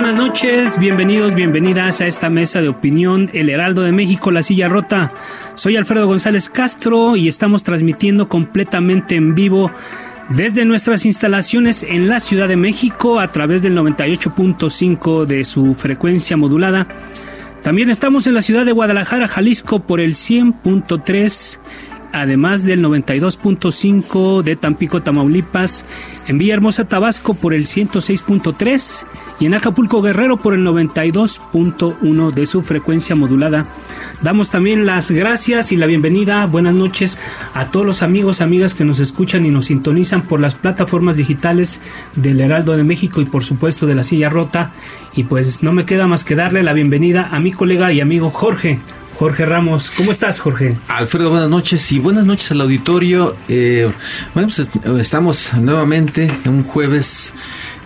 Buenas noches, bienvenidos, bienvenidas a esta mesa de opinión, El Heraldo de México, La Silla Rota. Soy Alfredo González Castro y estamos transmitiendo completamente en vivo desde nuestras instalaciones en la Ciudad de México a través del 98.5 de su frecuencia modulada. También estamos en la ciudad de Guadalajara, Jalisco por el 100.3 además del 92.5 de Tampico, Tamaulipas, en Villahermosa, Tabasco por el 106.3 y en Acapulco, Guerrero por el 92.1 de su frecuencia modulada. Damos también las gracias y la bienvenida, buenas noches a todos los amigos, amigas que nos escuchan y nos sintonizan por las plataformas digitales del Heraldo de México y por supuesto de la Silla Rota. Y pues no me queda más que darle la bienvenida a mi colega y amigo Jorge. Jorge Ramos. ¿Cómo estás, Jorge? Alfredo, buenas noches y buenas noches al auditorio. Eh, bueno, pues estamos nuevamente en un jueves,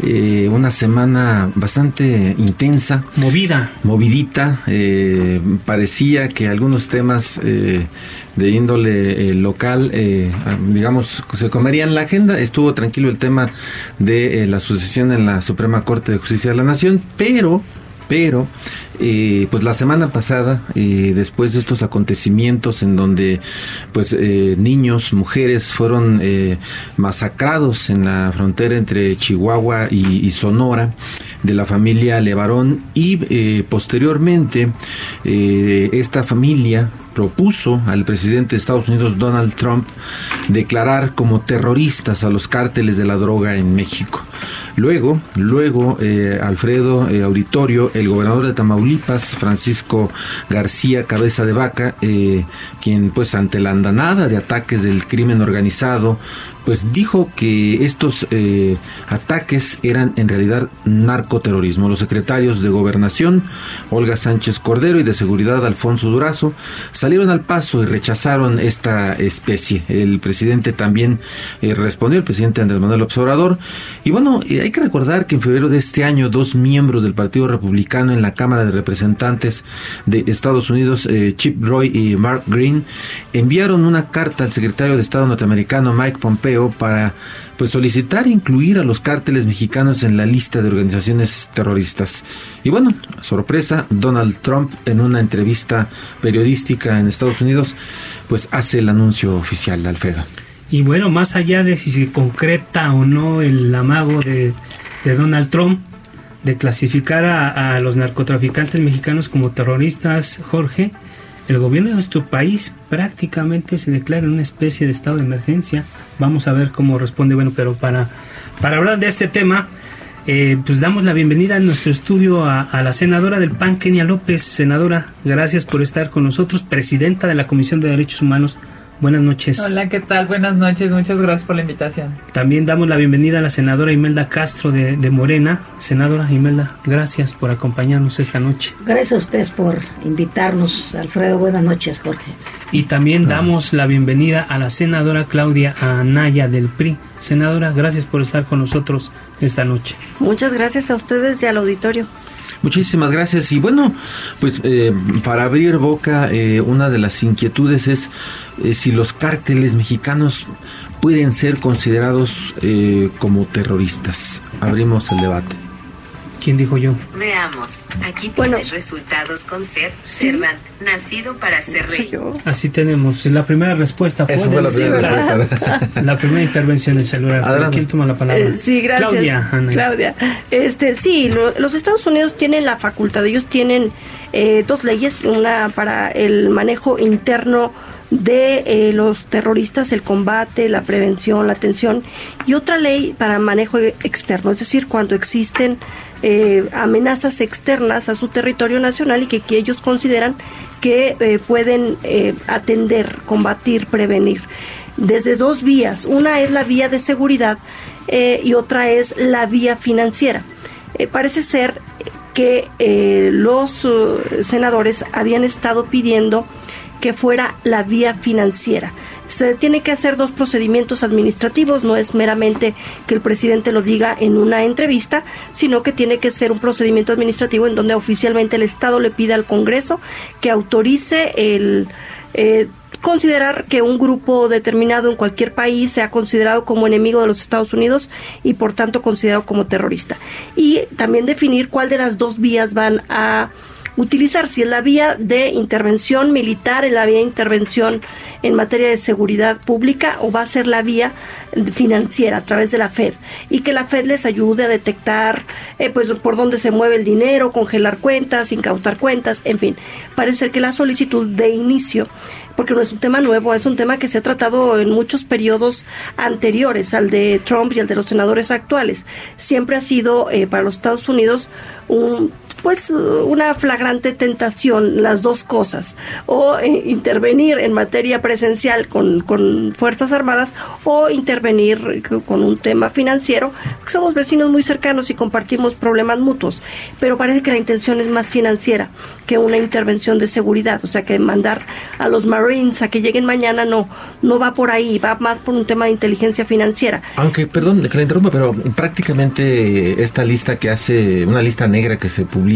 eh, una semana bastante intensa. Movida. Movidita. Eh, parecía que algunos temas de índole local, digamos, se comerían la agenda. Estuvo tranquilo el tema de la sucesión en la Suprema Corte de Justicia de la Nación, pero, pero eh, pues la semana pasada, eh, después de estos acontecimientos en donde pues eh, niños, mujeres fueron masacrados en la frontera entre Chihuahua y, Sonora de la familia Levarón y posteriormente esta familia propuso al presidente de Estados Unidos Donald Trump declarar como terroristas a los cárteles de la droga en México. Luego, luego, eh, Alfredo eh, Auditorio, el gobernador de Tamaulipas, Francisco García Cabeza de Vaca, eh, quien pues ante la andanada de ataques del crimen organizado, pues dijo que estos eh, ataques eran en realidad narcoterrorismo. Los secretarios de Gobernación, Olga Sánchez Cordero, y de Seguridad, Alfonso Durazo, salieron al paso y rechazaron esta especie. El presidente también eh, respondió, el presidente Andrés Manuel Observador. Y bueno, eh, hay que recordar que en febrero de este año, dos miembros del Partido Republicano en la Cámara de Representantes de Estados Unidos, Chip Roy y Mark Green, enviaron una carta al secretario de Estado norteamericano Mike Pompeo para pues solicitar incluir a los cárteles mexicanos en la lista de organizaciones terroristas. Y bueno, sorpresa, Donald Trump en una entrevista periodística en Estados Unidos pues hace el anuncio oficial, Alfredo. Y bueno, más allá de si se concreta o no el amago de, Donald Trump de clasificar a los narcotraficantes mexicanos como terroristas, Jorge, el gobierno de nuestro país prácticamente se declara en una especie de estado de emergencia. Vamos a ver cómo responde. Bueno, pero para, para hablar de este tema, eh, pues damos la bienvenida en nuestro estudio a, a, la senadora del PAN, Kenia López. Senadora, gracias por estar con nosotros, presidenta de la Comisión de Derechos Humanos Buenas noches. Hola, ¿qué tal? Buenas noches, muchas gracias por la invitación. También damos la bienvenida a la senadora Imelda Castro de, Morena. Senadora Imelda, gracias por acompañarnos esta noche. Gracias a ustedes por invitarnos, Alfredo. Buenas noches, Jorge. Y también damos la bienvenida a la senadora Claudia Anaya del PRI. Senadora, gracias por estar con nosotros esta noche. Muchas gracias a ustedes y al auditorio. Muchísimas gracias. Y bueno, pues eh, para abrir boca, eh, una de las inquietudes es eh, si los cárteles mexicanos pueden ser considerados como terroristas. Abrimos el debate. ¿Quién dijo yo? Veamos, aquí tienes resultados con ser Servant, nacido para ser rey. Así tenemos. La primera respuesta Esa fue la primera respuesta. La primera intervención del celular. Adelante. ¿Quién toma la palabra? Eh, sí, gracias. Claudia. Ana. Claudia. Este, sí, lo- los Estados Unidos tienen la facultad, ellos tienen eh, dos leyes, una para el manejo interno de eh, los terroristas, el combate, la prevención, la atención, y otra ley para manejo externo, es decir, cuando existen eh, amenazas externas a su territorio nacional y que, ellos consideran que eh, pueden eh, atender, combatir, prevenir desde dos vías. Una es la vía de seguridad y otra es la vía financiera. Parece ser que los eh, senadores habían estado pidiendo que fuera la vía financiera. Se tiene que hacer dos procedimientos administrativos, no es meramente que el presidente lo diga en una entrevista, sino que tiene que ser un procedimiento administrativo en donde oficialmente el Estado le pida al Congreso que autorice el eh, considerar que un grupo determinado en cualquier país sea considerado como enemigo de los Estados Unidos y por tanto considerado como terrorista. Y también definir cuál de las dos vías van a utilizar, si es la vía de intervención militar, en la vía de intervención en materia de seguridad pública o va a ser la vía financiera a través de la Fed y que la Fed les ayude a detectar eh, pues por dónde se mueve el dinero, congelar cuentas, incautar cuentas, en fin, parece que la solicitud de inicio porque no es un tema nuevo, es un tema que se ha tratado en muchos periodos anteriores al de Trump y al de los senadores actuales. Siempre ha sido eh, para los Estados Unidos un pues una flagrante tentación las dos cosas. O eh, intervenir en materia presencial con, con fuerzas armadas o intervenir con un tema financiero. Somos vecinos muy cercanos y compartimos problemas mutuos pero parece que la intención es más financiera que una intervención de seguridad. O sea que mandar a los marines a que lleguen mañana no no va por ahí va más por un tema de inteligencia financiera. Aunque, perdón que la interrumpa, pero prácticamente esta lista que hace, una lista negra que se publica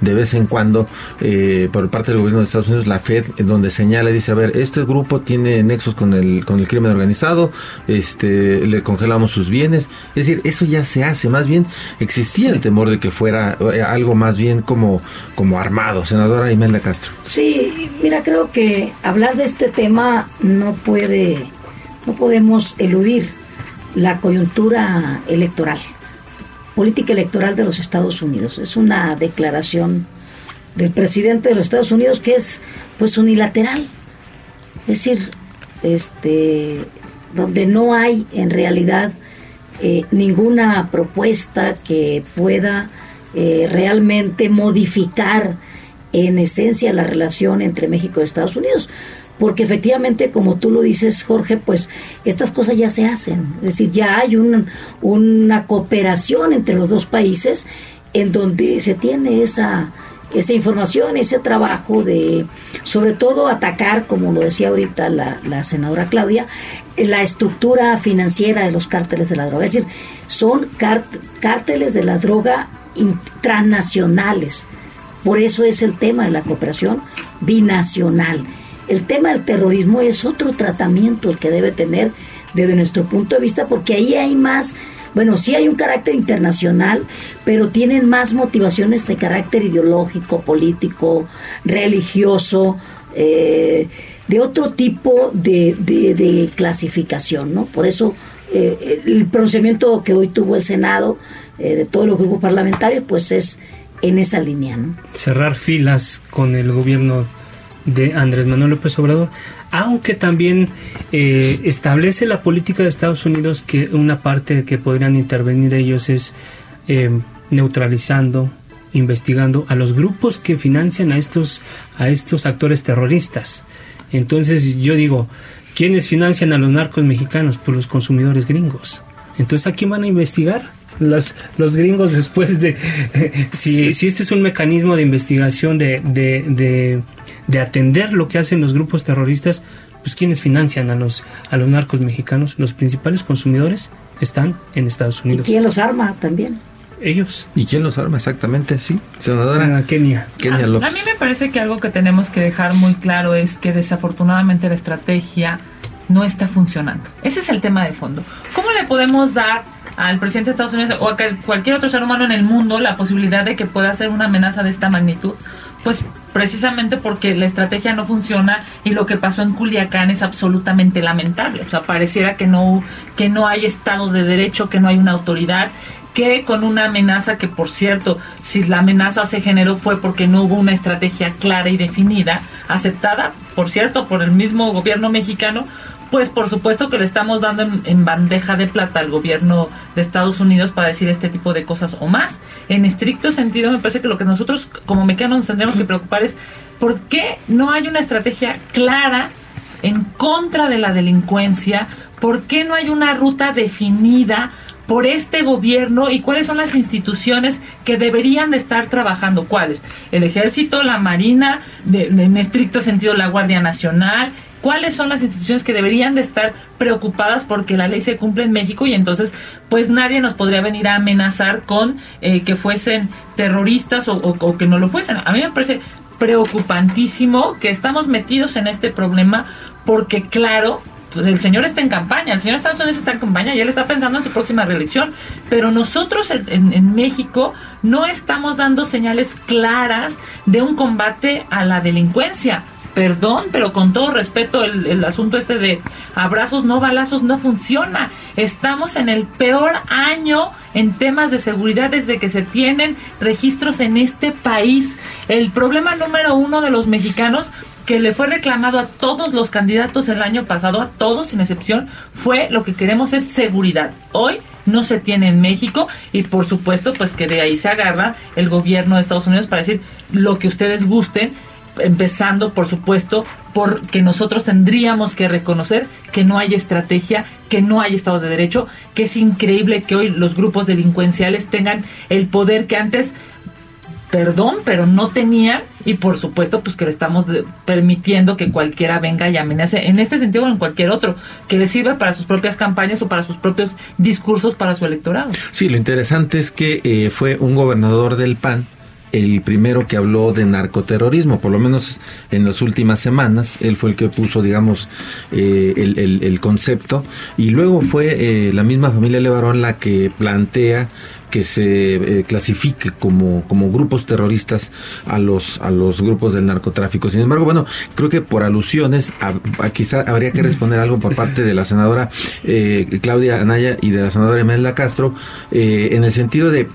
de vez en cuando eh, por parte del gobierno de Estados Unidos, la Fed, donde señala y dice, a ver, este grupo tiene nexos con el, con el crimen organizado, este, le congelamos sus bienes. Es decir, eso ya se hace, más bien existía el temor de que fuera eh, algo más bien como, como armado. Senadora Imelda Castro. Sí, mira, creo que hablar de este tema no puede, no podemos eludir la coyuntura electoral, política electoral de los Estados Unidos. Es una declaración del presidente de los Estados Unidos que es pues unilateral. Es decir, este donde no hay en realidad eh, ninguna propuesta que pueda eh, realmente modificar en esencia la relación entre México y Estados Unidos. Porque efectivamente, como tú lo dices, Jorge, pues estas cosas ya se hacen. Es decir, ya hay un- una cooperación entre los dos países en donde se tiene esa, esa información, ese trabajo de, sobre todo, atacar, como lo decía ahorita la, la senadora Claudia, la estructura financiera de los cárteles de la droga. Es decir, son cárt- cárteles de la droga transnacionales. Por eso es el tema de la cooperación binacional. El tema del terrorismo es otro tratamiento el que debe tener desde nuestro punto de vista, porque ahí hay más, bueno, sí hay un carácter internacional, pero tienen más motivaciones de carácter ideológico, político, religioso, eh, de otro tipo de, de- clasificación, ¿no? Por eso eh, el pronunciamiento que hoy tuvo el Senado eh, de todos los grupos parlamentarios, pues es en esa línea, ¿no? cerrar filas con el gobierno de Andrés Manuel López Obrador, aunque también eh, establece la política de Estados Unidos que una parte que podrían intervenir ellos es eh, neutralizando, investigando a los grupos que financian a estos, a estos actores terroristas. Entonces yo digo, ¿quiénes financian a los narcos mexicanos? Pues los consumidores gringos. Entonces, ¿a quién van a investigar? Las, los gringos después de... si, si este es un mecanismo de investigación de, de, de, de atender lo que hacen los grupos terroristas, pues ¿quiénes financian a los, a los narcos mexicanos? Los principales consumidores están en Estados ¿Y Unidos. quién los arma también? Ellos. ¿Y quién los arma exactamente? Sí, senadora. Senadora Kenia. Kenia A López. mí me parece que algo que tenemos que dejar muy claro es que desafortunadamente la estrategia no está funcionando. Ese es el tema de fondo. ¿Cómo le podemos dar al presidente de Estados Unidos o a cualquier otro ser humano en el mundo la posibilidad de que pueda ser una amenaza de esta magnitud? Pues precisamente porque la estrategia no funciona y lo que pasó en Culiacán es absolutamente lamentable. O sea, pareciera que no, que no hay Estado de Derecho, que no hay una autoridad, que con una amenaza que, por cierto, si la amenaza se generó fue porque no hubo una estrategia clara y definida, aceptada, por cierto, por el mismo gobierno mexicano, pues por supuesto que le estamos dando en, bandeja de plata al gobierno de Estados Unidos para decir este tipo de cosas o más. En estricto sentido, me parece que lo que nosotros como mexicanos nos tendríamos que preocupar es por qué no hay una estrategia clara en contra de la delincuencia, por qué no hay una ruta definida por este gobierno y cuáles son las instituciones que deberían de estar trabajando. ¿Cuáles? El ejército, la marina, en estricto sentido la Guardia Nacional, cuáles son las instituciones que deberían de estar preocupadas porque la ley se cumple en México y entonces pues nadie nos podría venir a amenazar con eh, que fuesen terroristas o, que no lo fuesen. A mí me parece preocupantísimo que estamos metidos en este problema porque claro, pues el señor está en campaña, el señor Estados Unidos está en campaña y él está pensando en su próxima reelección, pero nosotros en México no estamos dando señales claras de un combate a la delincuencia perdón, pero con todo respeto, el, asunto este de abrazos, no balazos, no funciona. Estamos en el peor año en temas de seguridad desde que se tienen registros en este país. El problema número uno de los mexicanos que le fue reclamado a todos los candidatos el año pasado, a todos sin excepción, fue lo que queremos es seguridad. Hoy no se tiene en México y por supuesto pues que de ahí se agarra el gobierno de Estados Unidos para decir lo que ustedes gusten empezando, por supuesto, porque nosotros tendríamos que reconocer que no hay estrategia, que no hay Estado de Derecho, que es increíble que hoy los grupos delincuenciales tengan el poder que antes, perdón, pero no tenían y por supuesto pues que le estamos permitiendo que cualquiera venga y amenace en este sentido o en cualquier otro, que le sirva para sus propias campañas o para sus propios discursos para su electorado. Sí, lo interesante es que eh, fue un gobernador del PAN el primero que habló de narcoterrorismo, por lo menos en las últimas semanas, él fue el que puso, digamos, eh, el, concepto, y luego fue eh, la misma familia Levarón la que plantea que se eh, clasifique como, como grupos terroristas a los, a los grupos del narcotráfico. Sin embargo, bueno, creo que por alusiones, a, quizá habría que responder algo por parte de la senadora eh, Claudia Anaya y de la senadora Imelda Castro, eh, en el sentido de,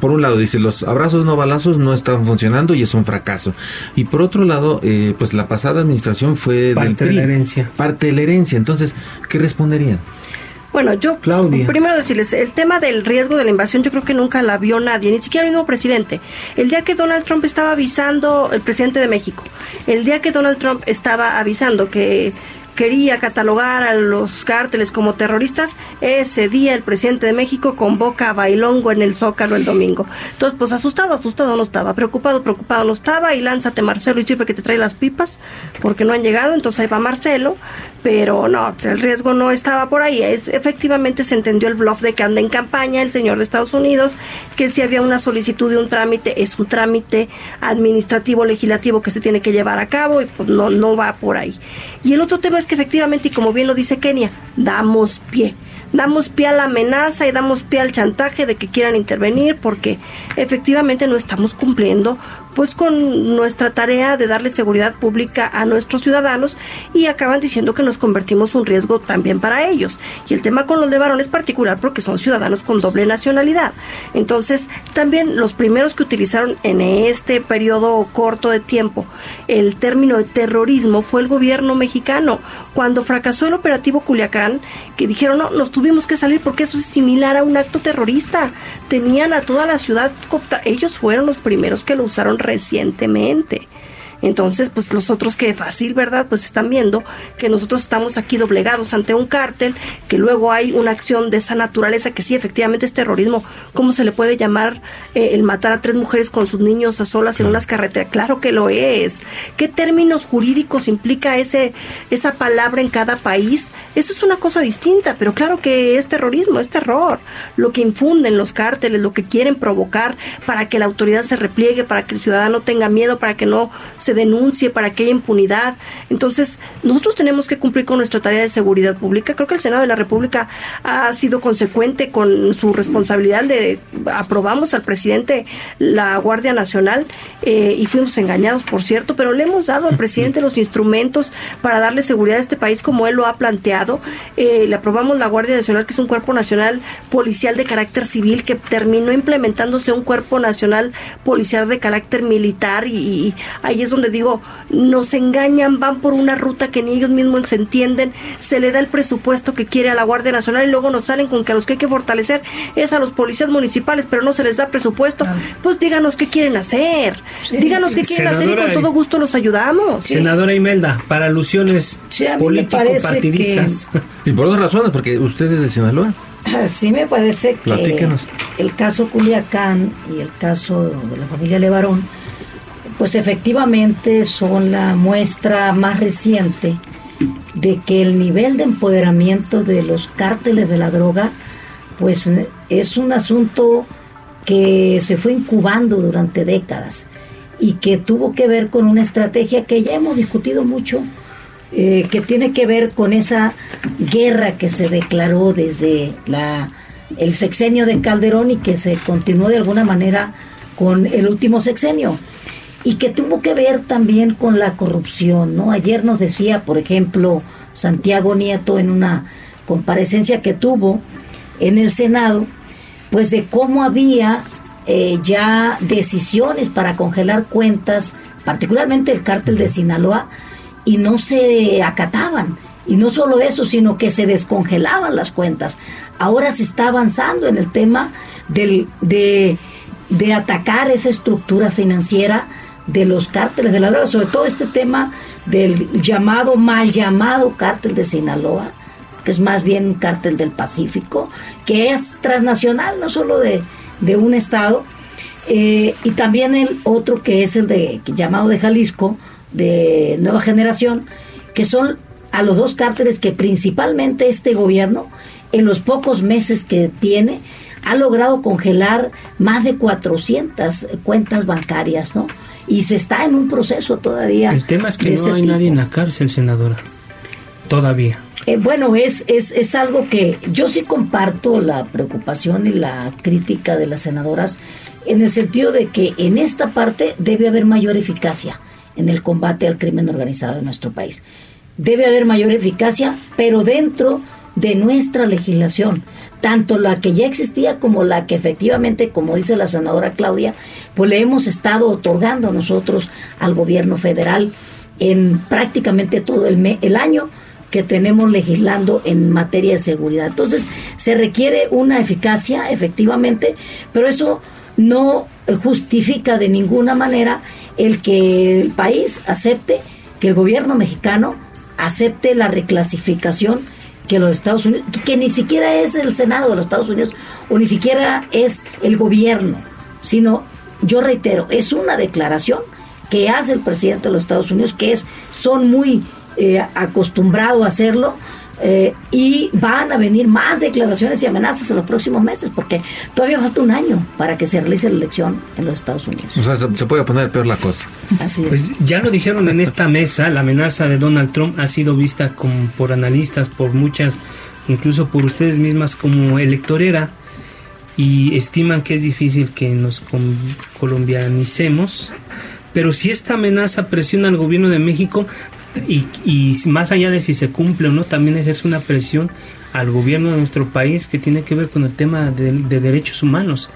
por un lado, dice, los abrazos no balazos no están funcionando y es un fracaso. Y por otro lado, pues la pasada administración fue parte de la herencia. Parte de la herencia. Entonces, ¿qué responderían? Bueno, yo primero decirles, el tema del riesgo de la invasión yo creo que nunca la vio nadie, ni siquiera el mismo presidente. El día que Donald Trump estaba avisando, el presidente de México, el día que Donald Trump estaba avisando que quería catalogar a los cárteles como terroristas, ese día el presidente de México convoca a Bailongo en el Zócalo el domingo. Entonces, pues asustado, asustado no estaba, preocupado, preocupado no estaba, y lánzate Marcelo y sirve que te trae las pipas, porque no han llegado, entonces ahí va Marcelo, pero no, el riesgo no estaba por ahí. Es, efectivamente se entendió el bluff de que anda en campaña el señor de Estados Unidos, que si había una solicitud de un trámite, es un trámite administrativo, legislativo que se tiene que llevar a cabo y pues no, no va por ahí. Y el otro tema es que efectivamente, y como bien lo dice Kenia, damos pie. Damos pie a la amenaza y damos pie al chantaje de que quieran intervenir porque efectivamente no estamos cumpliendo pues con nuestra tarea de darle seguridad pública a nuestros ciudadanos y acaban diciendo que nos convertimos un riesgo también para ellos. Y el tema con los de varón es particular porque son ciudadanos con doble nacionalidad. Entonces, también los primeros que utilizaron en este periodo corto de tiempo el término de terrorismo fue el gobierno mexicano. Cuando fracasó el operativo Culiacán, que dijeron, no, nos tuvimos que salir porque eso es similar a un acto terrorista. Tenían a toda la ciudad, ellos fueron los primeros que lo usaron recientemente. Entonces, pues los otros que fácil, ¿verdad? Pues están viendo que nosotros estamos aquí doblegados ante un cártel, que luego hay una acción de esa naturaleza que sí, efectivamente es terrorismo. ¿Cómo se le puede llamar eh, el matar a tres mujeres con sus niños a solas en unas carreteras? Claro que lo es. ¿Qué términos jurídicos implica ese, esa palabra en cada país? Eso es una cosa distinta, pero claro que es terrorismo, es terror. Lo que infunden los cárteles, lo que quieren provocar para que la autoridad se repliegue, para que el ciudadano tenga miedo, para que no se denuncie, para que haya impunidad. Entonces, nosotros tenemos que cumplir con nuestra tarea de seguridad pública. Creo que el Senado de la República ha sido consecuente con su responsabilidad de aprobamos al presidente la Guardia Nacional eh, y fuimos engañados, por cierto, pero le hemos dado al presidente los instrumentos para darle seguridad a este país como él lo ha planteado. Eh, le aprobamos la Guardia Nacional, que es un cuerpo nacional policial de carácter civil que terminó implementándose un cuerpo nacional policial de carácter militar y, ahí es donde digo, nos engañan, van por una ruta que ni ellos mismos se entienden, se le da el presupuesto que quiere a la Guardia Nacional y luego nos salen con que a los que hay que fortalecer es a los policías municipales, pero no se les da presupuesto. Pues díganos qué quieren hacer, díganos qué quieren hacer y con todo gusto los ayudamos. Senadora Imelda, para alusiones político-partidistas. Y por dos razones, porque ustedes de Sinaloa. Sí me parece que el caso Culiacán y el caso de la familia Levarón, pues efectivamente son la muestra más reciente de que el nivel de empoderamiento de los cárteles de la droga, pues es un asunto que se fue incubando durante décadas y que tuvo que ver con una estrategia que ya hemos discutido mucho eh, que tiene que ver con esa guerra que se declaró desde la, el sexenio de Calderón y que se continuó de alguna manera con el último sexenio y que tuvo que ver también con la corrupción, ¿no? Ayer nos decía, por ejemplo, Santiago Nieto en una comparecencia que tuvo en el Senado, pues de cómo había eh, ya decisiones para congelar cuentas, particularmente el cártel de Sinaloa, y no se acataban. Y no solo eso, sino que se descongelaban las cuentas. Ahora se está avanzando en el tema del, de, de atacar esa estructura financiera de los cárteles de la droga, sobre todo este tema del llamado, mal llamado cártel de Sinaloa, que es más bien un cártel del Pacífico, que es transnacional, no solo de, de un estado, eh, y también el otro que es el de llamado de Jalisco, de nueva generación, que son a los dos cárteles que principalmente este gobierno, en los pocos meses que tiene, ha logrado congelar más de 400 cuentas bancarias, ¿no? Y se está en un proceso todavía. El tema es que no hay nadie en la cárcel, senadora. Todavía. Eh, bueno, es, es, es algo que yo sí comparto la preocupación y la crítica de las senadoras en el sentido de que en esta parte debe haber mayor eficacia en el combate al crimen organizado en nuestro país. Debe haber mayor eficacia, pero dentro de nuestra legislación, tanto la que ya existía como la que efectivamente, como dice la senadora Claudia, pues le hemos estado otorgando nosotros al gobierno federal en prácticamente todo el, el año que tenemos legislando en materia de seguridad. Entonces, se requiere una eficacia, efectivamente, pero eso no justifica de ninguna manera el que el país acepte, que el gobierno mexicano acepte la reclasificación que los Estados Unidos, que ni siquiera es el Senado de los Estados Unidos o ni siquiera es el gobierno, sino, yo reitero, es una declaración que hace el presidente de los Estados Unidos, que es, son muy eh, acostumbrados a hacerlo, eh, y van a venir más declaraciones y amenazas en los próximos meses, porque todavía falta un año para que se realice la elección en los Estados Unidos. O sea, se, puede poner peor la cosa. Así es. Pues ya lo dijeron en esta mesa, la amenaza de Donald Trump ha sido vista como, por analistas, por muchas, incluso por ustedes mismas como electorera, y estiman que es difícil que nos colombianicemos. Pero si esta amenaza presiona al gobierno de México, y, y más allá de si se cumple o no, también ejerce una presión al gobierno de nuestro país que tiene que ver con el tema de, derechos humanos.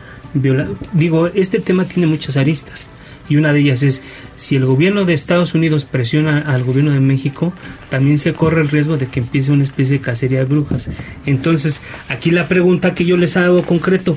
digo, este tema tiene muchas aristas y una de ellas es si el gobierno de Estados Unidos presiona al gobierno de México, también se corre el riesgo de que empiece una especie de cacería de brujas. Entonces, aquí la pregunta que yo les hago concreto,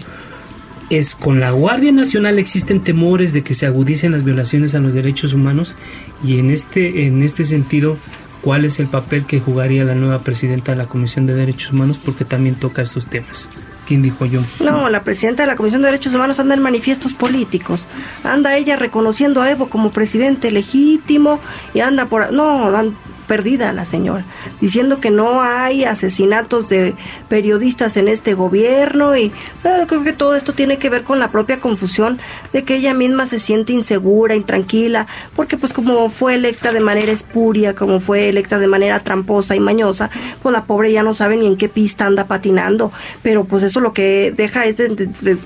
es con la Guardia Nacional existen temores de que se agudicen las violaciones a los derechos humanos y en este en este sentido cuál es el papel que jugaría la nueva presidenta de la Comisión de Derechos Humanos porque también toca estos temas. ¿Quién dijo yo? No, la presidenta de la Comisión de Derechos Humanos anda en manifiestos políticos. Anda ella reconociendo a Evo como presidente legítimo y anda por... No, perdida la señora, diciendo que no hay asesinatos de periodistas en este gobierno y eh, creo que todo esto tiene que ver con la propia confusión de que ella misma se siente insegura, intranquila, porque pues como fue electa de manera espuria, como fue electa de manera tramposa y mañosa, pues la pobre ya no sabe ni en qué pista anda patinando, pero pues eso lo que deja es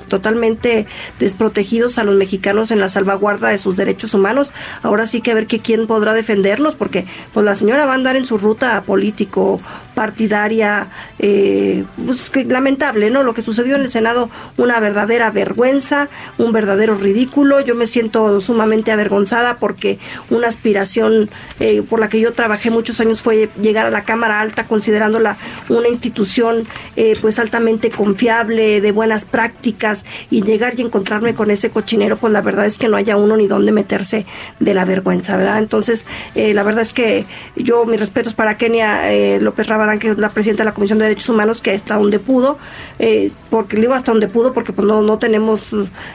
totalmente desprotegidos a los mexicanos en la salvaguarda de sus derechos humanos. Ahora sí que a ver que quién podrá defenderlos, porque pues la señora va a andar en su ruta político partidaria, eh, pues, lamentable, ¿no? Lo que sucedió en el Senado, una verdadera vergüenza, un verdadero ridículo. Yo me siento sumamente avergonzada porque una aspiración eh, por la que yo trabajé muchos años fue llegar a la Cámara Alta, considerándola una institución eh, pues altamente confiable, de buenas prácticas, y llegar y encontrarme con ese cochinero, pues la verdad es que no haya uno ni dónde meterse de la vergüenza, ¿verdad? Entonces, la verdad es que yo, mis respetos para Kenia López Que es la presidenta de la Comisión de Derechos Humanos, que hasta donde pudo, eh, porque digo hasta donde pudo, porque pues no, no tenemos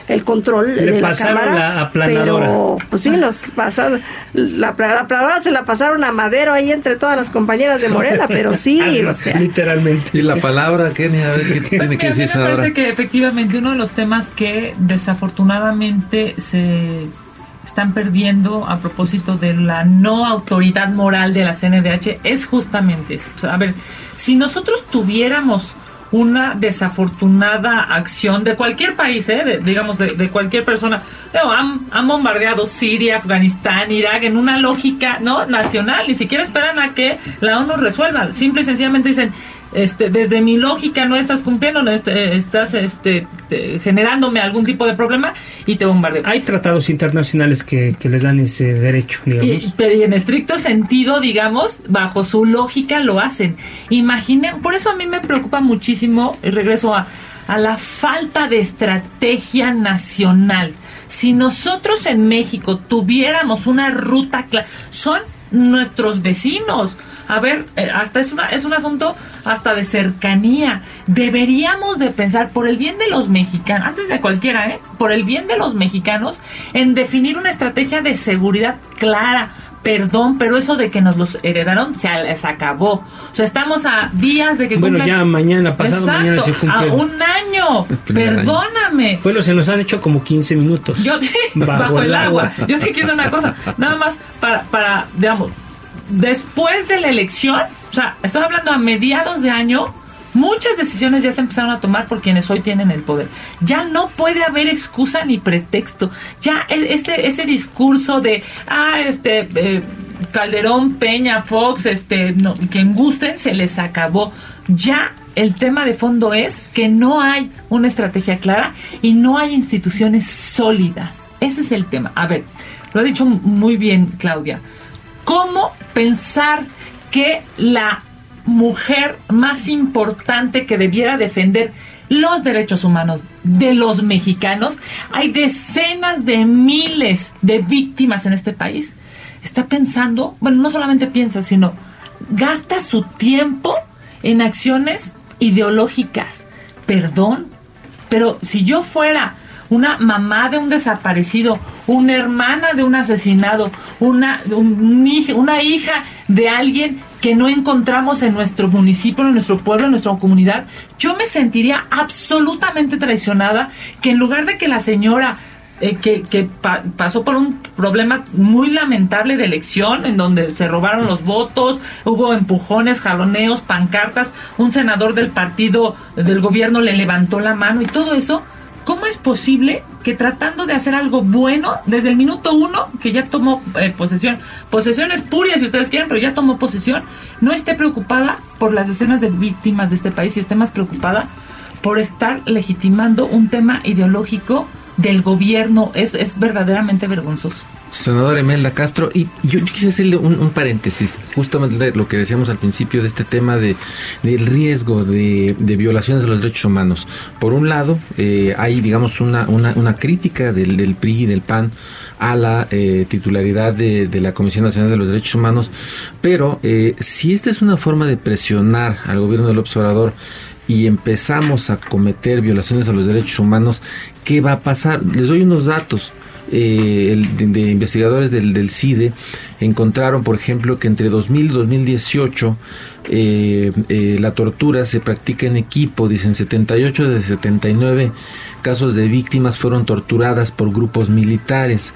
el control Le de la pasaron cámara, la aplanadora. pero pues sí, nos pasaron, la, la aplanadora se la pasaron a Madero ahí entre todas las compañeras de Morena, pero sí, o sea, Literalmente. Y la palabra, Kenia, a ver qué tiene que decir me ahora. parece que efectivamente uno de los temas que desafortunadamente se están perdiendo a propósito de la no autoridad moral de la CNDH es justamente eso. A ver, si nosotros tuviéramos una desafortunada acción de cualquier país, ¿eh? digamos, de, cualquier persona. Han, han bombardeado Siria, Afganistán, Irak en una lógica no nacional. Ni siquiera esperan a que la ONU resuelva. Simple y sencillamente dicen, este, desde mi lógica no estás cumpliendo, no este, estás este, te- generándome algún tipo de problema y te bombardeo. Hay tratados internacionales que, que les dan ese derecho, digamos. Y, pero y en estricto sentido, digamos, bajo su lógica lo hacen. Imaginen, por eso a mí me preocupa muchísimo, y regreso a, a la falta de estrategia nacional. Si nosotros en México tuviéramos una ruta clara, son nuestros vecinos. A ver, eh, hasta es una es un asunto hasta de cercanía. Deberíamos de pensar por el bien de los mexicanos, antes de cualquiera, ¿eh? Por el bien de los mexicanos en definir una estrategia de seguridad clara. Perdón, pero eso de que nos los heredaron se acabó. O sea, estamos a días de que Bueno, cumplan- ya mañana, pasado Exacto, mañana se cumple. a un año. Perdóname. Bueno, se nos han hecho como 15 minutos. Yo bajo, el agua. Yo te quiero una cosa, nada más para, para, digamos, después de la elección, o sea, estoy hablando a mediados de año, muchas decisiones ya se empezaron a tomar por quienes hoy tienen el poder. Ya no puede haber excusa ni pretexto. Ya e- ese, ese discurso de, ah, este, eh, Calderón, Peña, Fox, este, no, quien gusten, se les acabó. Ya el tema de fondo es que no hay una estrategia clara y no hay instituciones sólidas. Ese es el tema. A ver, lo ha dicho muy bien Claudia. ¿Cómo pensar que la mujer más importante que debiera defender los derechos humanos de los mexicanos, hay decenas de miles de víctimas en este país, está pensando, bueno, no solamente piensa, sino gasta su tiempo en acciones ideológicas. Perdón, pero si yo fuera una mamá de un desaparecido, una hermana de un asesinado, una, una hija de alguien que no encontramos en nuestro municipio, en nuestro pueblo, en nuestra comunidad, yo me sentiría absolutamente traicionada que en lugar de que la señora eh, que, que pa- pasó por un problema muy lamentable de elección, en donde se robaron los votos, hubo empujones, jaloneos, pancartas, un senador del partido del gobierno le levantó la mano y todo eso. ¿Cómo es posible que tratando de hacer algo bueno desde el minuto uno, que ya tomó eh, posesión, posesión espuria si ustedes quieren, pero ya tomó posesión, no esté preocupada por las decenas de víctimas de este país y esté más preocupada por estar legitimando un tema ideológico del gobierno? Es, es verdaderamente vergonzoso. Senadora Imelda Castro, y yo, yo quisiera hacerle un, paréntesis, justamente lo que decíamos al principio de este tema de, del riesgo de, de violaciones de los derechos humanos. Por un lado, eh, hay, digamos, una, una, crítica del, del PRI y del PAN a la eh, titularidad de, de la Comisión Nacional de los Derechos Humanos, pero eh, si esta es una forma de presionar al gobierno del observador y empezamos a cometer violaciones a los derechos humanos, ¿qué va a pasar? Les doy unos datos. eh, de, investigadores del, del, CIDE encontraron, por ejemplo, que entre 2000 y 2018 eh, eh, la tortura se practica en equipo. Dicen 78 de 79 casos de víctimas fueron torturadas por grupos militares.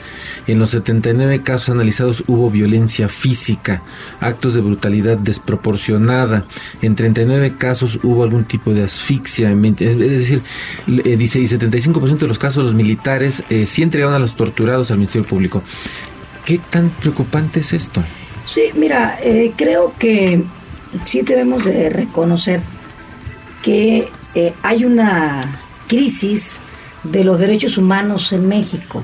En los 79 casos analizados hubo violencia física, actos de brutalidad desproporcionada. En 39 casos hubo algún tipo de asfixia. Es decir, eh, dice, y 75% de los casos los militares eh, sí entregaron a los torturados al Ministerio Público. ¿Qué tan preocupante es esto? Sí, mira, eh, creo que sí debemos de reconocer que eh, hay una crisis de los derechos humanos en México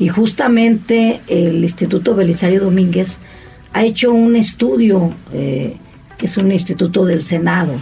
y justamente el Instituto Belisario Domínguez ha hecho un estudio, eh, que es un instituto del Senado,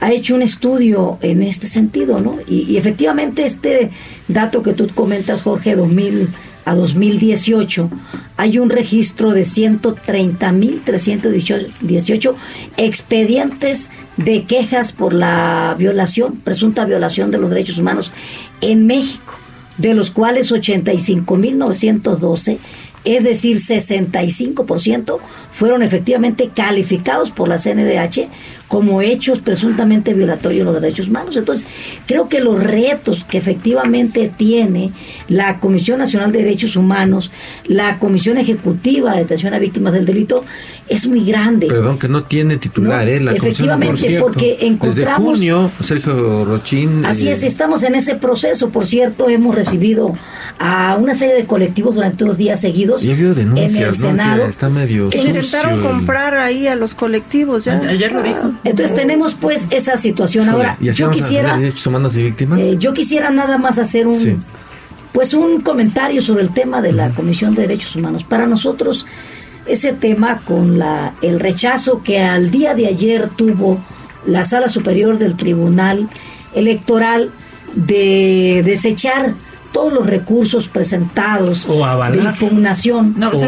ha hecho un estudio en este sentido, ¿no? Y, y efectivamente este dato que tú comentas, Jorge, 2000 a 2018 hay un registro de 130.318 expedientes de quejas por la violación, presunta violación de los derechos humanos en México, de los cuales 85.912, es decir, 65%, fueron efectivamente calificados por la CNDH como hechos presuntamente violatorios de los derechos humanos. Entonces, creo que los retos que efectivamente tiene la Comisión Nacional de Derechos Humanos, la Comisión Ejecutiva de Atención a Víctimas del Delito, es muy grande. Perdón, que no tiene titular, ¿eh? La efectivamente, porque encontramos... Desde junio, Sergio Rochín... Así es, eh, estamos en ese proceso. Por cierto, hemos recibido a una serie de colectivos durante dos días seguidos y ha habido denuncias, en el Senado. está medio que intentaron comprar ahí a los colectivos, ya. Ayer lo dijo. Entonces tenemos pues esa situación. Ahora, yo quisiera, humanos y víctimas? Eh, yo quisiera nada más hacer un, pues un comentario sobre el tema de la Comisión de Derechos Humanos. Para nosotros ese tema con la, el rechazo que al día de ayer tuvo la Sala Superior del Tribunal Electoral de desechar todos los recursos presentados de impugnación. No, se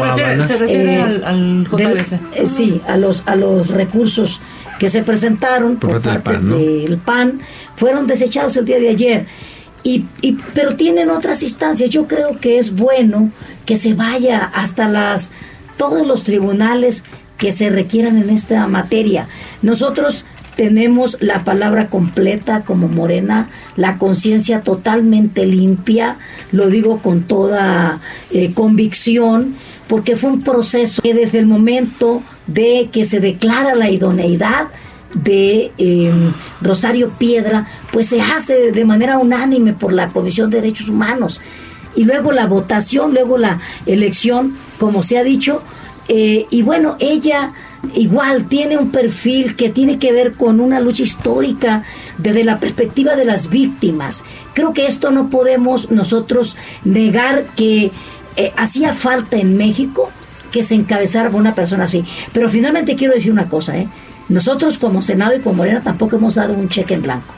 refiere, eh, al, JBC. Eh, sí, a los, a los recursos que se presentaron por, parte del PAN, fueron desechados el día de ayer. Y, y, pero tienen otras instancias. Yo creo que es bueno que se vaya hasta las todos los tribunales que se requieran en esta materia. Nosotros tenemos la palabra completa como Morena, la conciencia totalmente limpia, lo digo con toda eh, convicción, porque fue un proceso que desde el momento de que se declara la idoneidad de em, Rosario Piedra, pues se hace de manera unánime por la Comisión de Derechos Humanos. Y luego la votación, luego la elección, como se ha dicho, eh, y bueno, ella igual tiene un perfil que tiene que ver con una lucha histórica desde la perspectiva de las víctimas. Creo que esto no podemos nosotros negar que eh, hacía falta en México que se encabezara por una persona así. Pero finalmente quiero decir una cosa, ¿eh? nosotros como Senado y como Morena tampoco hemos dado un cheque en blanco.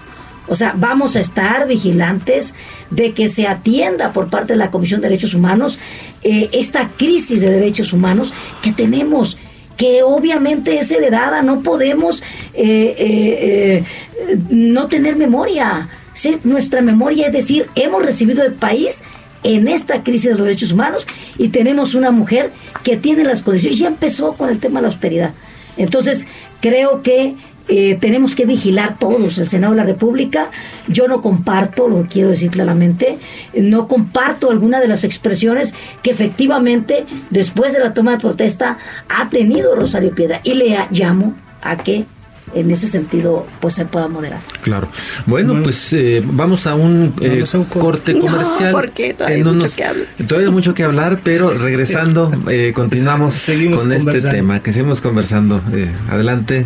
O sea, vamos a estar vigilantes de que se atienda por parte de la Comisión de Derechos Humanos eh, esta crisis de derechos humanos que tenemos que obviamente es heredada, no podemos eh, eh, no tener memoria. Nuestra memoria es decir, hemos recibido el país en esta crisis de los derechos humanos y tenemos una mujer que tiene las condiciones, ya empezó con el tema de la austeridad. Entonces, creo que eh, tenemos que vigilar todos, el Senado de la República. Yo no comparto, lo quiero decir claramente, no comparto alguna de las expresiones que efectivamente después de la toma de protesta ha tenido Rosario Piedra y le llamo a que en ese sentido pues se pueda moderar. Claro. Bueno, pues eh, vamos a un, eh, corte comercial. porque todavía, hay mucho que hablar. todavía hay mucho que hablar, pero regresando continuamos Seguimos con este tema que seguimos conversando. adelante.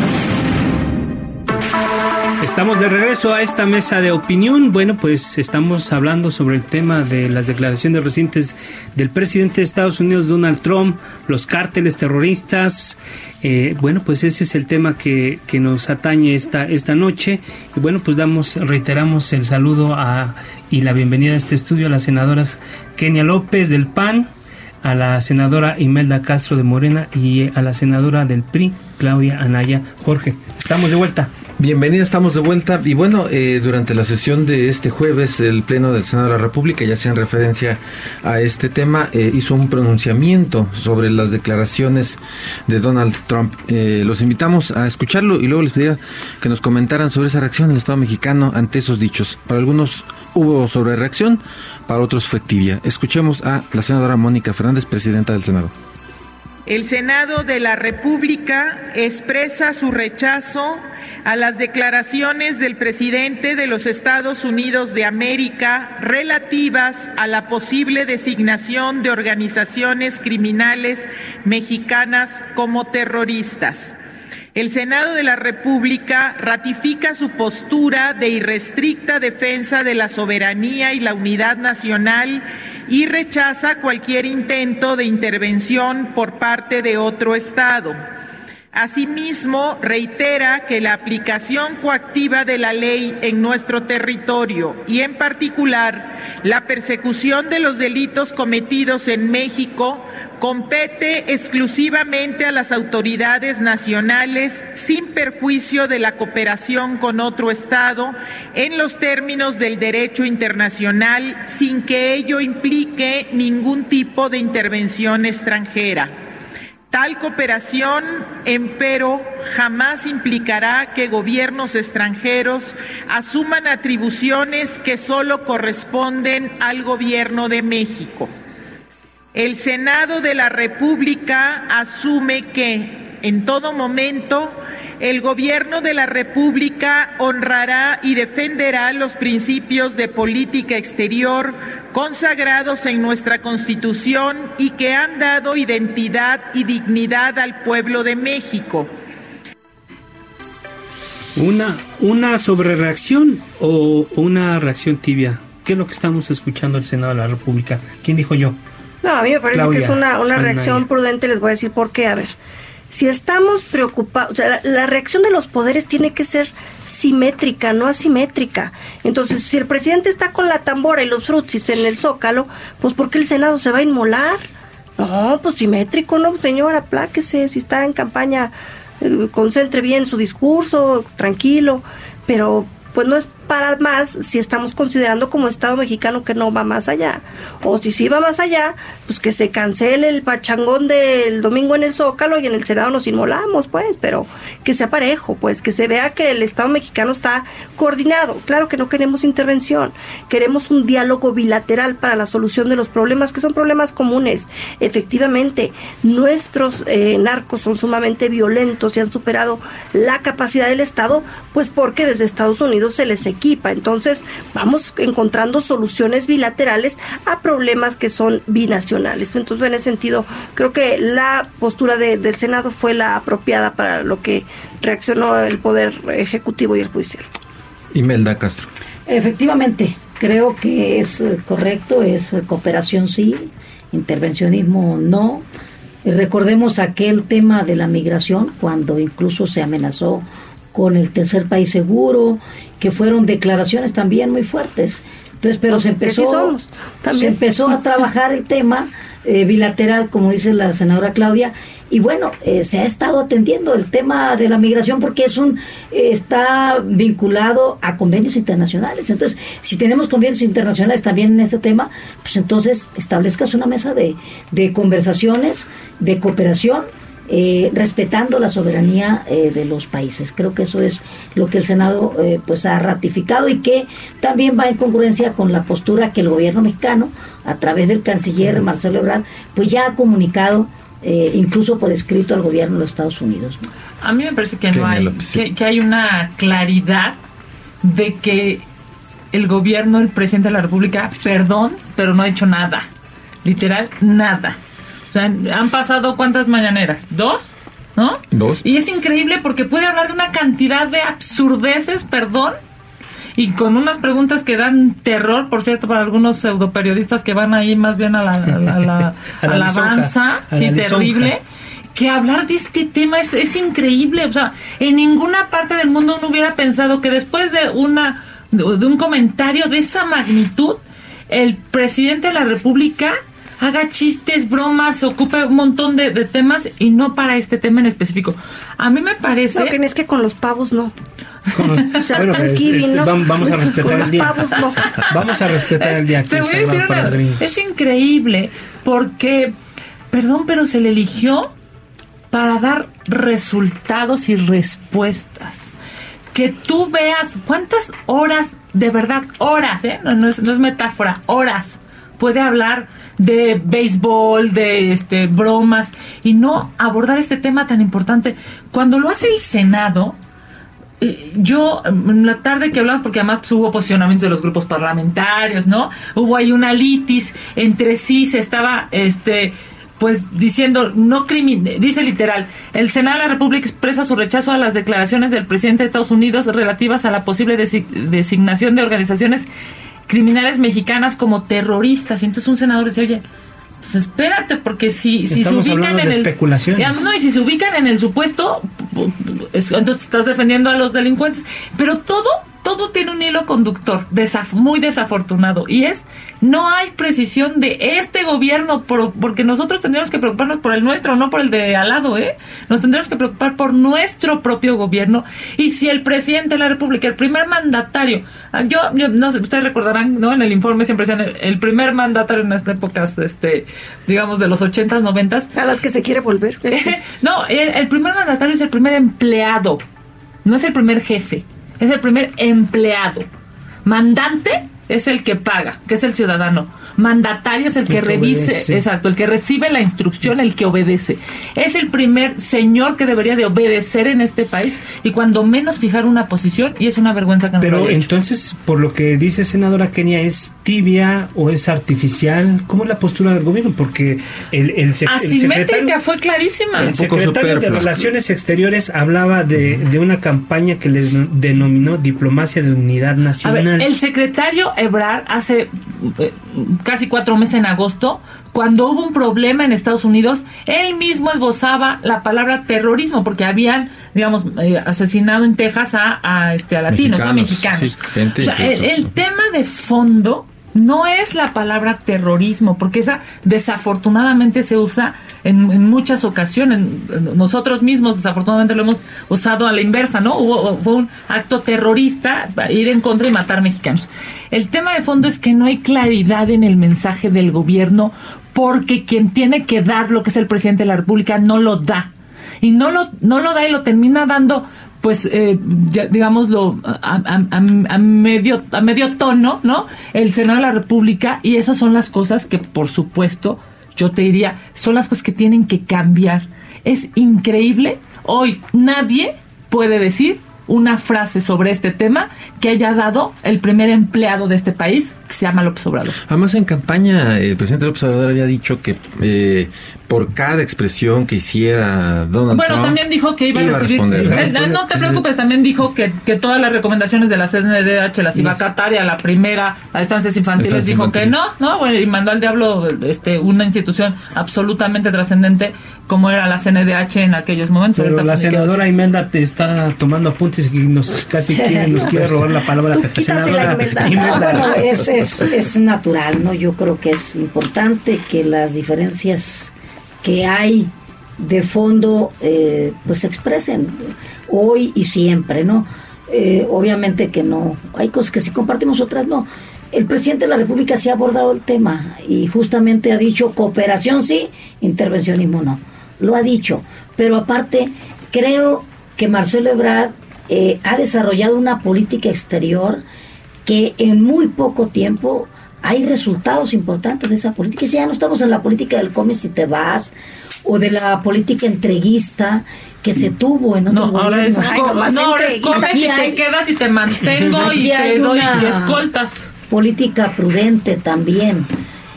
Estamos de regreso a esta mesa de opinión. Bueno, pues estamos hablando sobre el tema de las declaraciones recientes del presidente de Estados Unidos, Donald Trump, los cárteles terroristas. Eh, bueno, pues ese es el tema que, que, nos atañe esta, esta noche. Y bueno, pues damos, reiteramos el saludo a, y la bienvenida a este estudio a las senadoras Kenia López del PAN, a la senadora Imelda Castro de Morena y a la senadora del PRI, Claudia Anaya Jorge. Estamos de vuelta. Bienvenida, estamos de vuelta. Y bueno, eh, durante la sesión de este jueves, el Pleno del Senado de la República, ya sea en referencia a este tema, eh, hizo un pronunciamiento sobre las declaraciones de Donald Trump. Eh, los invitamos a escucharlo y luego les pediría que nos comentaran sobre esa reacción del Estado mexicano ante esos dichos. Para algunos hubo sobre reacción, para otros fue tibia. Escuchemos a la senadora Mónica Fernández, presidenta del Senado. El Senado de la República expresa su rechazo a las declaraciones del presidente de los Estados Unidos de América relativas a la posible designación de organizaciones criminales mexicanas como terroristas. El Senado de la República ratifica su postura de irrestricta defensa de la soberanía y la unidad nacional y rechaza cualquier intento de intervención por parte de otro Estado. Asimismo, reitera que la aplicación coactiva de la ley en nuestro territorio y en particular la persecución de los delitos cometidos en México compete exclusivamente a las autoridades nacionales sin perjuicio de la cooperación con otro Estado en los términos del derecho internacional sin que ello implique ningún tipo de intervención extranjera. Tal cooperación, empero, jamás implicará que gobiernos extranjeros asuman atribuciones que solo corresponden al gobierno de México. El Senado de la República asume que, en todo momento, el gobierno de la República honrará y defenderá los principios de política exterior consagrados en nuestra Constitución y que han dado identidad y dignidad al pueblo de México. Una, una sobrereacción o una reacción tibia. ¿Qué es lo que estamos escuchando el Senado de la República? ¿Quién dijo yo? No, a mí me parece que es una, una reacción prudente, les voy a decir por qué. A ver, si estamos preocupados, o sea, la, reacción de los poderes tiene que ser simétrica, no asimétrica. Entonces, si el presidente está con la tambora y los frutsis en el zócalo, pues ¿por qué el Senado se va a inmolar? No, pues simétrico, no, señora, apláquese, si está en campaña, eh, concentre bien su discurso, tranquilo, pero pues no es para más si estamos considerando como Estado mexicano que no va más allá. O si sí va más allá, pues que se cancele el pachangón del domingo en el Zócalo y en el Senado nos inmolamos, pues, pero que sea parejo, pues, que se vea que el Estado mexicano está coordinado. Claro que no queremos intervención, queremos un diálogo bilateral para la solución de los problemas, que son problemas comunes. Efectivamente, nuestros eh, narcos son sumamente violentos y han superado la capacidad del Estado, pues porque desde Estados Unidos se les equipa. Entonces vamos encontrando soluciones bilaterales a problemas que son binacionales. Entonces en ese sentido creo que la postura del Senado fue la apropiada para lo que reaccionó el Poder Ejecutivo y el Judicial. Imelda Castro. Efectivamente, creo que es correcto, es cooperación sí, intervencionismo no. Recordemos aquel tema de la migración, cuando incluso se amenazó con el tercer país seguro que fueron declaraciones también muy fuertes. Entonces, pero se empezó, se empezó a trabajar el tema eh, bilateral, como dice la senadora Claudia, y bueno, eh, se ha estado atendiendo el tema de la migración porque es un eh, está vinculado a convenios internacionales. Entonces, si tenemos convenios internacionales también en este tema, pues entonces establezcas una mesa de, de conversaciones, de cooperación eh, respetando la soberanía eh, de los países. Creo que eso es lo que el Senado eh, pues ha ratificado y que también va en congruencia con la postura que el gobierno mexicano, a través del canciller Marcelo Ebrard, pues ya ha comunicado incluso por escrito al gobierno de los Estados Unidos. A mí me parece que no hay, que, hay una claridad de que el gobierno, el presidente de la República, perdón, pero no ha hecho nada. Literal, nada. O sea, han pasado cuántas mañaneras? ¿Dos? ¿no? Dos. Y es increíble porque puede hablar de una cantidad de absurdeces, perdón, y con unas preguntas que dan terror, por cierto, para algunos pseudoperiodistas que van ahí más bien a la, a la, a la A la alabanza, sí, la terrible. Que hablar de este tema es, es increíble. O sea, en ninguna parte del mundo uno hubiera pensado que después de una de un comentario de esa magnitud, el presidente de la República haga chistes, bromas, ocupe un montón de, de temas y no para este tema en específico. A mí me parece... No, que es que con los pavos no. O sea, Bueno, pues, este, ¿no? vam- vamos a respetar Con el día. pavos no. Vamos a respetar el día Te voy a decir una- es increíble porque, perdón, pero se le eligió para dar resultados y respuestas. Que tú veas cuántas horas, de verdad, horas, ¿eh? no, no es, no es metáfora, horas, puede hablar de béisbol, de este, bromas, y no abordar este tema tan importante. Cuando lo hace el Senado, eh, yo en la tarde que hablamos porque además hubo posicionamientos de los grupos parlamentarios no hubo ahí una litis entre sí se estaba este pues diciendo no dice literal el Senado de la República expresa su rechazo a las declaraciones del presidente de Estados Unidos relativas a la posible desi- designación de organizaciones criminales mexicanas como terroristas y entonces un senador dice oye pues espérate, porque si, si se ubican en el. especulaciones. Digamos, no, y si se ubican en el supuesto, pu- pu- es- entonces estás defendiendo a los delincuentes. Pero todo, todo tiene un hilo conductor desaf- muy desafortunado. Y es, no hay precisión de este gobierno, por- porque nosotros tendríamos que preocuparnos por el nuestro, no por el de al lado, ¿eh? Nos tendríamos que preocupar por nuestro propio gobierno. Y si el presidente de la República, el primer mandatario, ah, yo, yo no sé, ustedes recordarán, ¿no? En el informe siempre decían el, el primer mandatario en estas épocas, este, digamos, de los 80s, 90s. A las que se quiere volver. no, el, el primer mandatario es el primer empleado, no es el primer jefe, es el primer empleado. Mandante es el que paga, que es el ciudadano. Mandatario es el que El que revise, obedece. exacto, el que recibe la instrucción, el que obedece. Es el primer señor que debería de obedecer en este país y cuando menos fijar una posición y es una vergüenza que no lo Pero haya hecho. entonces, por lo que dice senadora Kenia, ¿es tibia o es artificial? ¿Cómo es la postura del gobierno? Porque el, el, sec- el Asimétrica secretario, fue clarísima. el secretario de. Relaciones Exteriores hablaba de, de una campaña que le denominó Diplomacia de Unidad A Nacional. ver, el secretario Ebrard hace eh, casi cuatro meses en agosto, cuando hubo un problema en Estados Unidos, él mismo esbozaba la palabra terrorismo, porque habían, digamos, eh, asesinado en Texas a, a, este, a latinos, ¿no? Mexicanos, mexicanos. sí, gente O sea, el tema de fondo no es la palabra terrorismo, porque esa desafortunadamente se usa en, muchas ocasiones. Nosotros mismos desafortunadamente lo hemos usado a la inversa, ¿no? Hubo, fue un acto terrorista ir en contra y matar mexicanos. El tema de fondo es que no hay claridad en el mensaje del gobierno porque quien tiene que dar lo que es el presidente de la República no lo da. Y no lo, no lo da y lo termina dando pues eh, ya, digámoslo a, medio a medio tono no el senado de la república y esas son las cosas que por supuesto yo te diría son las cosas que tienen que cambiar. Es increíble hoy nadie puede decir una frase sobre este tema que haya dado el primer empleado de este país que se llama López Obrador. Además, en campaña, el presidente López Obrador había dicho que eh, por cada expresión que hiciera Donald Bueno, Trump. también dijo que iba, a recibir. responder. Eh, no te preocupes, también dijo que, que todas las recomendaciones de la CNDH las iba a acatar y a la primera, a estancias infantiles, Estancias dijo que no, no, bueno, y mandó al diablo este, una institución absolutamente trascendente como era la CNDH en aquellos momentos. Pero la senadora. Imelda te está tomando apuntes y nos casi quiere, nos quiere robar la palabra. Tú quítasela, Imelda. No, bueno, es, es, es natural, ¿no? Yo creo que es importante que las diferencias que hay de fondo eh, pues se expresen hoy y siempre, ¿no? Eh, obviamente que no, hay cosas que sí compartimos, otras no. El presidente de la República sí ha abordado el tema y justamente ha dicho cooperación sí, intervencionismo no. Lo ha dicho, pero aparte creo que Marcelo Ebrard eh, ha desarrollado una política exterior que en muy poco tiempo hay resultados importantes de esa política. Y si ya no estamos en la política del come si te vas o de la política entreguista que se tuvo en otros No, ahora es. Ay, no, ahora es come si te quedas y te mantengo y te doy y escoltas. política prudente también,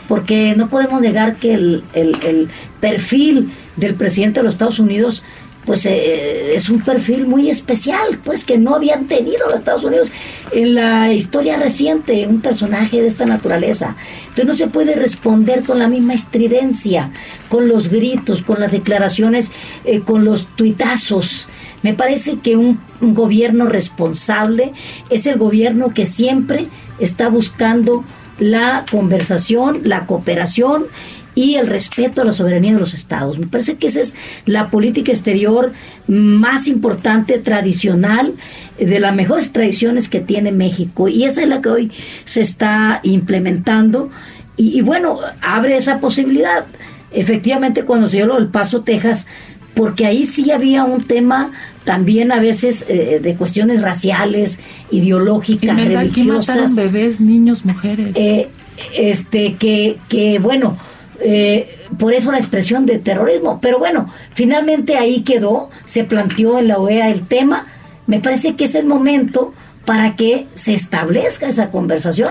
porque no podemos negar que el, el- el perfil del presidente de los Estados Unidos pues eh, es un perfil muy especial, pues que no habían tenido los Estados Unidos en la historia reciente, un personaje de esta naturaleza. Entonces no se puede responder con la misma estridencia, con los gritos, con las declaraciones, eh, con los tuitazos. Me parece que un, un gobierno responsable es el gobierno que siempre está buscando la conversación, la cooperación y el respeto a la soberanía de los estados. Me parece que esa es la política exterior más importante, tradicional, de las mejores tradiciones que tiene México. Y esa es la que hoy se está implementando. Y, bueno, abre esa posibilidad. Efectivamente, cuando se dio lo del Paso, Texas, porque ahí sí había un tema también a veces eh, de cuestiones raciales, ideológicas, religiosas. bebés, niños, mujeres. Eh, este, que, que bueno, eh, por eso la expresión de terrorismo. Pero bueno, finalmente ahí quedó, se planteó en la OEA el tema. Me parece que es el momento para que se establezca esa conversación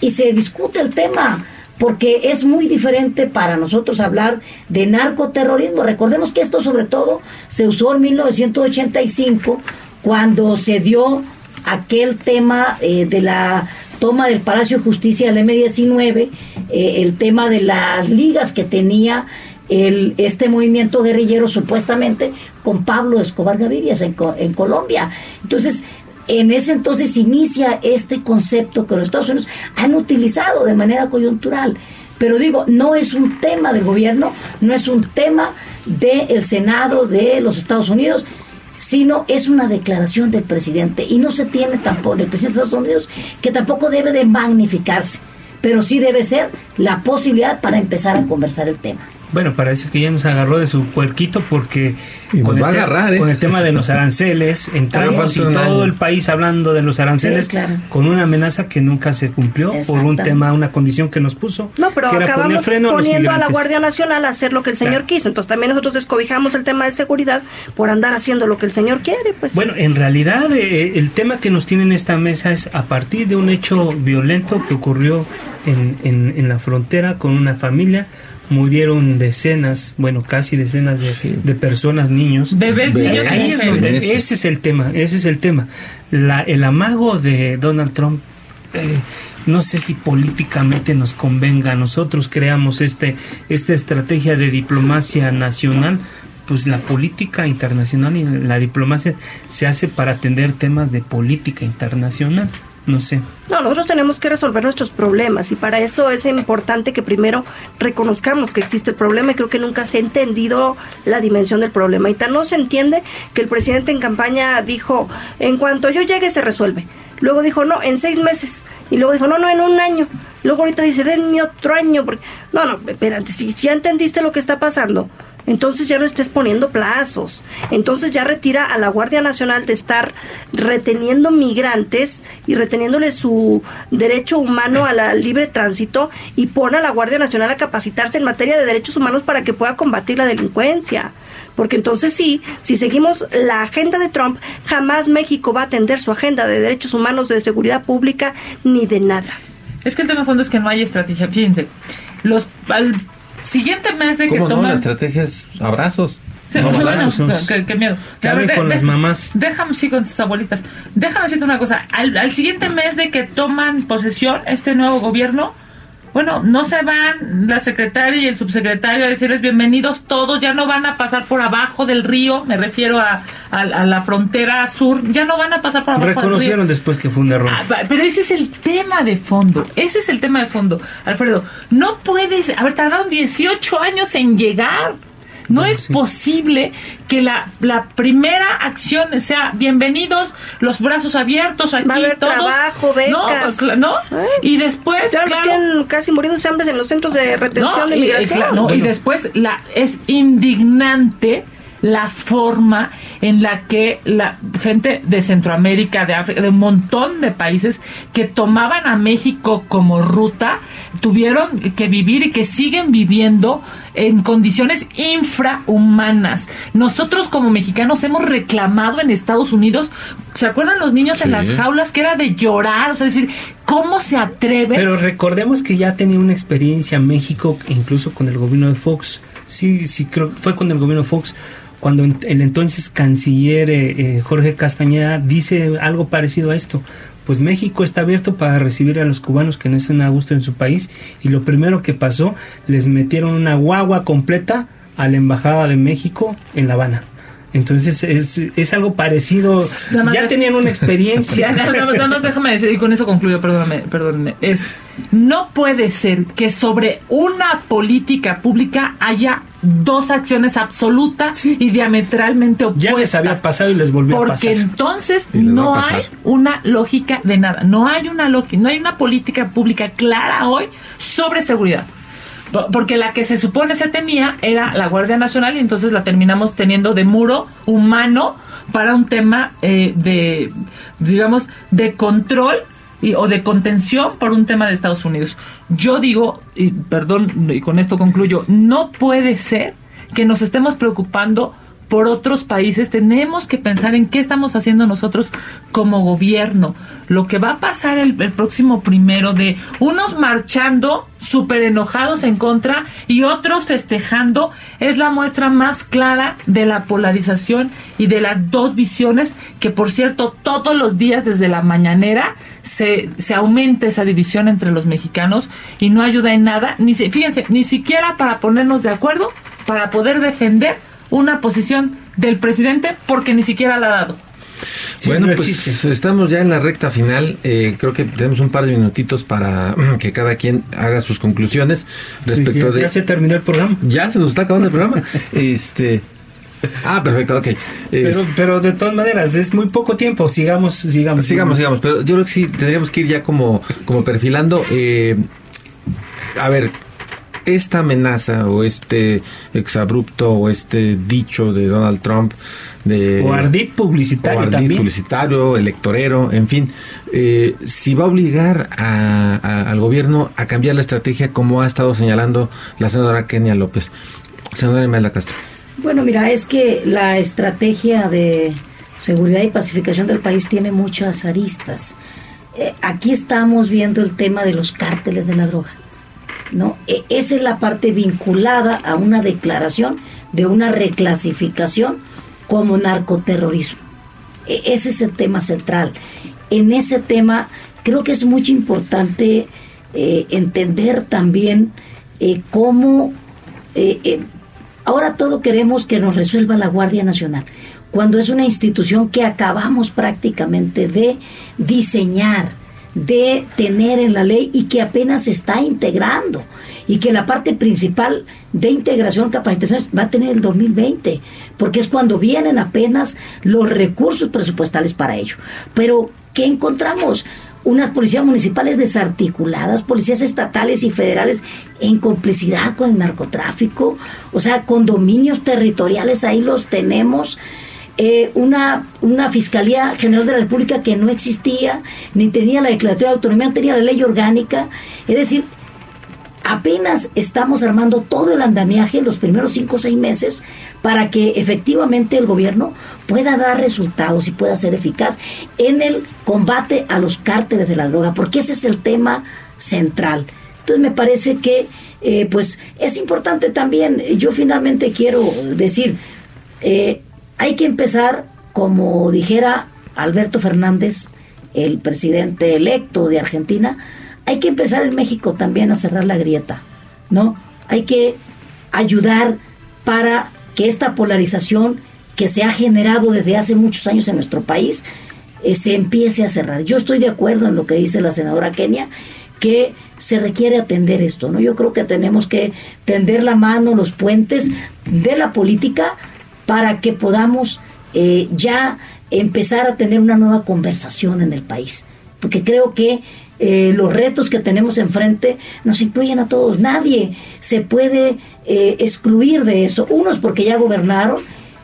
y se discute el tema, porque es muy diferente para nosotros hablar de narcoterrorismo. Recordemos que esto sobre todo se usó en 1985, cuando se dio aquel tema eh, de la toma del Palacio de Justicia del M-19, eh, el tema de las ligas que tenía el, este movimiento guerrillero supuestamente con Pablo Escobar Gaviria en, en Colombia. Entonces, en ese entonces inicia este concepto que los Estados Unidos han utilizado de manera coyuntural. Pero digo, no es un tema del gobierno, no es un tema del Senado de los Estados Unidos, sino es una declaración del presidente y no se tiene tampoco del presidente de Estados Unidos que tampoco debe de magnificarse, pero sí debe ser la posibilidad para empezar a conversar el tema. Bueno, parece que ya nos agarró de su puerquito porque con, el ¿eh? con, el tema de los aranceles entramos y todo el país hablando de los aranceles con una amenaza que nunca se cumplió por un tema, una condición que nos puso. No, pero acabamos poniendo a, la Guardia Nacional a hacer lo que el señor quiso. Entonces también nosotros descobijamos el tema de seguridad por andar haciendo lo que el señor quiere. pues Bueno, en realidad eh, el tema que nos tiene en esta mesa es a partir de un hecho violento que ocurrió en, en, en la frontera con una familia murieron decenas, bueno, casi decenas de, personas, niños. Bebés, niños. ese es el tema, ese es el tema. La, el amago de Donald Trump, eh, no sé si políticamente nos convenga a nosotros creamos este, esta estrategia de diplomacia nacional, pues la política internacional y la diplomacia se hace para atender temas de política internacional. No sé. No, nosotros tenemos que resolver nuestros problemas y para eso es importante que primero reconozcamos que existe el problema y creo que nunca se ha entendido la dimensión del problema. Y tan no se entiende que el presidente en campaña dijo, en cuanto yo llegue se resuelve. Luego dijo, no, en seis meses. Y luego dijo, no, no, en un año. Luego ahorita dice, denme otro año. Porque... No, no, espérate, si ya entendiste lo que está pasando, entonces ya no estés poniendo plazos. Entonces ya retira a la Guardia Nacional de estar reteniendo migrantes y reteniéndole su derecho humano al libre tránsito y pone a la Guardia Nacional a capacitarse en materia de derechos humanos para que pueda combatir la delincuencia. Porque entonces sí, si seguimos la agenda de Trump, jamás México va a atender su agenda de derechos humanos, de seguridad pública, ni de nada. Es que el tema fondo es que no hay estrategia. Fíjense, los, siguiente mes de que no? toman... La estrategia es abrazos. Sí, no, qué, miedo. con las mamás. Déjame, sí, con sus abuelitas. Déjame decirte una cosa. Al, al siguiente mes de que toman posesión este nuevo gobierno, bueno, no se van la secretaria y el subsecretario a decirles bienvenidos todos, ya no van a pasar por abajo del río, me refiero a, la frontera sur, ya no van a pasar por abajo Reconocieron del río. después que fue un error. Ah, pero ese es el tema de fondo, ese es el tema de fondo, Alfredo. No puedes haber tardado 18 años en llegar. No es posible que la, la, primera acción sea bienvenidos, los brazos abiertos aquí, todos. trabajo, becas. No, y después, claro, claro casi muriéndose hambre en los centros de retención de migración. Y, y después la es indignante la forma en la que la gente de Centroamérica, de África, de un montón de países que tomaban a México como ruta, tuvieron que vivir y que siguen viviendo en condiciones infrahumanas. Nosotros como mexicanos hemos reclamado en Estados Unidos, ¿se acuerdan los niños en las jaulas que era de llorar? O sea, decir, ¿cómo se atreve? Pero recordemos que ya tenía una experiencia México, incluso con el gobierno de Fox. Sí, sí, creo que fue con el gobierno de Fox cuando el entonces canciller eh, eh, Jorge Castañeda dice algo parecido a esto. Pues México está abierto para recibir a los cubanos que no estén a gusto en su país y lo primero que pasó, les metieron una guagua completa a la Embajada de México en La Habana. Entonces es, es algo parecido. ya tenían una experiencia. nada, más, déjame decir, y con eso concluyo, perdóname, perdóname. Es, no puede ser que sobre una política pública haya dos acciones absolutas y diametralmente opuestas. Ya les había pasado y les volvió a pasar. Porque entonces no hay una lógica de nada. No hay una lógica, no hay una política pública clara hoy sobre seguridad. Porque la que se supone se tenía era la Guardia Nacional y entonces la terminamos teniendo de muro humano para un tema eh, de, digamos, de control y, o de contención por un tema de Estados Unidos. Yo digo, y perdón, y con esto concluyo, no puede ser que nos estemos preocupando por otros países, tenemos que pensar en qué estamos haciendo nosotros como gobierno. Lo que va a pasar el, próximo primero de unos marchando súper enojados en contra y otros festejando es la muestra más clara de la polarización y de las dos visiones que por cierto todos los días desde la mañanera se, se aumenta esa división entre los mexicanos y no ayuda en nada, ni fíjense, ni siquiera para ponernos de acuerdo, para poder defender una posición del presidente porque ni siquiera la ha dado. bueno, pues estamos ya en la recta final. Eh, creo que tenemos un par de minutitos para que cada quien haga sus conclusiones respecto de. Ya se terminó el programa. Ya se nos está acabando el programa. este. Ah, perfecto, ok. Pero, pero de todas maneras, es muy poco tiempo. Sigamos, sigamos. Sigamos, sigamos. Pero yo creo que sí tendríamos que ir ya como, como perfilando. Eh, a ver, esta amenaza o este exabrupto o este dicho de Donald Trump de o ardid publicitario o ardid publicitario electorero en fin eh, si va a obligar al gobierno a cambiar la estrategia como ha estado señalando la senadora Kenia López. Senadora Imelda Castro. Bueno mira es que la estrategia de seguridad y pacificación del país tiene muchas aristas. Eh, aquí estamos viendo el tema de los cárteles de la droga ¿no? E, esa es la parte vinculada a una declaración de una reclasificación como narcoterrorismo. E, ese es el tema central. En ese tema creo que es muy importante eh, entender también eh, cómo eh, ahora todo queremos que nos resuelva la Guardia Nacional, cuando es una institución que acabamos prácticamente de diseñar, de tener en la ley y que apenas se está integrando y que la parte principal de integración capacitación va a tener el 2020 porque es cuando vienen apenas los recursos presupuestales para ello. Pero ¿qué encontramos? unas policías municipales desarticuladas, policías estatales y federales en complicidad con el narcotráfico, o sea, condominios territoriales ahí los tenemos eh, una, una Fiscalía General de la República que no existía, ni tenía la declaración de autonomía, no tenía la ley orgánica. Es decir, apenas estamos armando todo el andamiaje en los primeros cinco o seis meses para que efectivamente el gobierno pueda dar resultados y pueda ser eficaz en el combate a los cárteles de la droga, porque ese es el tema central. Entonces me parece que eh, pues es importante también, yo finalmente quiero decir, eh, hay que empezar, como dijera Alberto Fernández, el presidente electo de Argentina, hay que empezar en México también a cerrar la grieta, ¿no? Hay que ayudar para que esta polarización que se ha generado desde hace muchos años en nuestro país eh, se empiece a cerrar. Yo estoy de acuerdo en lo que dice la senadora Kenia, que se requiere atender esto, ¿no? Yo creo que tenemos que tender la mano, los puentes de la política para que podamos eh, ya empezar a tener una nueva conversación en el país. Porque creo que eh, los retos que tenemos enfrente nos incluyen a todos. Nadie se puede eh, excluir de eso. Unos porque ya gobernaron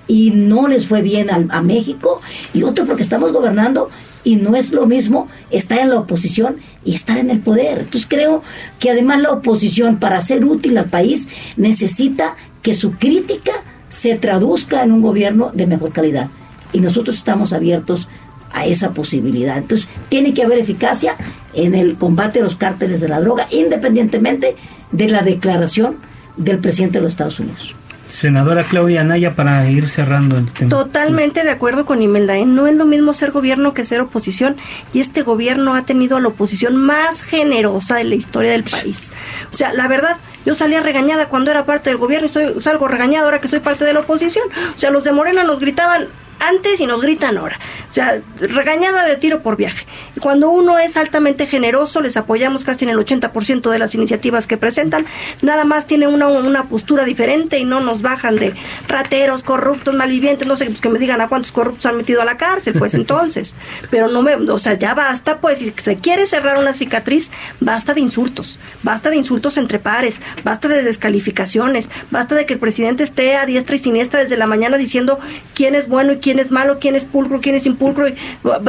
y no les fue bien a, México y otros porque estamos gobernando y no es lo mismo estar en la oposición y estar en el poder. Entonces creo que además la oposición para ser útil al país necesita que su crítica se traduzca en un gobierno de mejor calidad. Y nosotros estamos abiertos a esa posibilidad. Entonces, tiene que haber eficacia en el combate a los cárteles de la droga, independientemente de la declaración del presidente de los Estados Unidos. Senadora Claudia Anaya para ir cerrando el tema. Totalmente de acuerdo con Imelda. ¿eh? No es lo mismo ser gobierno que ser oposición y este gobierno ha tenido a la oposición más generosa de la historia del país. O sea, la verdad, yo salía regañada cuando era parte del gobierno y soy, salgo regañada ahora que soy parte de la oposición. O sea, los de Morena nos gritaban antes y nos gritan ahora. O sea, regañada de tiro por viaje. Cuando uno es altamente generoso, les apoyamos casi en el 80% de las iniciativas que presentan, nada más tiene una, una postura diferente y no nos bajan de rateros, corruptos, malvivientes, no sé, pues que me digan a cuántos corruptos han metido a la cárcel, pues entonces. Pero no me, o sea, ya basta, pues, si se quiere cerrar una cicatriz, basta de insultos, basta de insultos entre pares, basta de descalificaciones, basta de que el presidente esté a diestra y siniestra desde la mañana diciendo quién es bueno y quién es malo, quién es pulcro, quién es impulcro. Y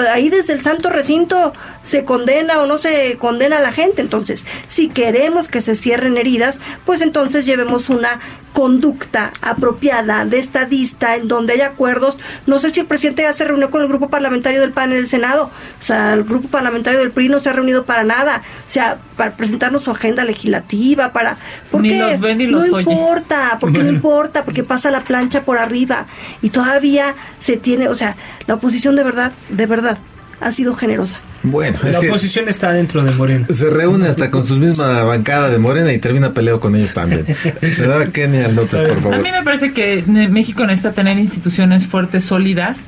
ahí desde el santo recinto se condena o no se condena a la gente. Entonces, si queremos que se cierren heridas, pues entonces llevemos una conducta apropiada de estadista en donde hay acuerdos. No sé si el presidente ya se reunió con el grupo parlamentario del PAN en el Senado. O sea, el grupo parlamentario del PRI no se ha reunido para nada. O sea, para presentarnos su agenda legislativa, para... ¿por ni los ven ni los no importa, porque no importa, porque pasa la plancha por arriba y todavía se tiene, o sea, la oposición de verdad, de verdad, ha sido generosa. Bueno, la oposición está dentro de Morena. Se reúne hasta con su misma bancada de Morena y termina peleado con ellos también. Senadora Kenia López, por favor. A mí me parece que México necesita tener instituciones fuertes, sólidas,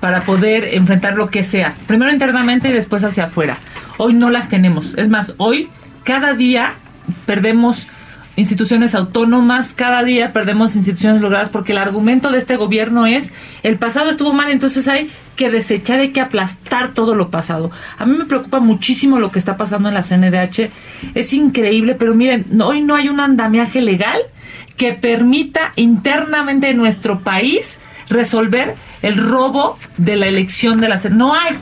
para poder enfrentar lo que sea. Primero internamente y después hacia afuera. Hoy no las tenemos. Es más, hoy cada día perdemos instituciones autónomas, cada día perdemos instituciones logradas porque el argumento de este gobierno es el pasado estuvo mal, entonces hay que desechar, hay que aplastar todo lo pasado. A mí me preocupa muchísimo lo que está pasando en la CNDH, es increíble, pero miren, hoy no hay un andamiaje legal que permita internamente en nuestro país resolver el robo de la elección de la CNDH. No hay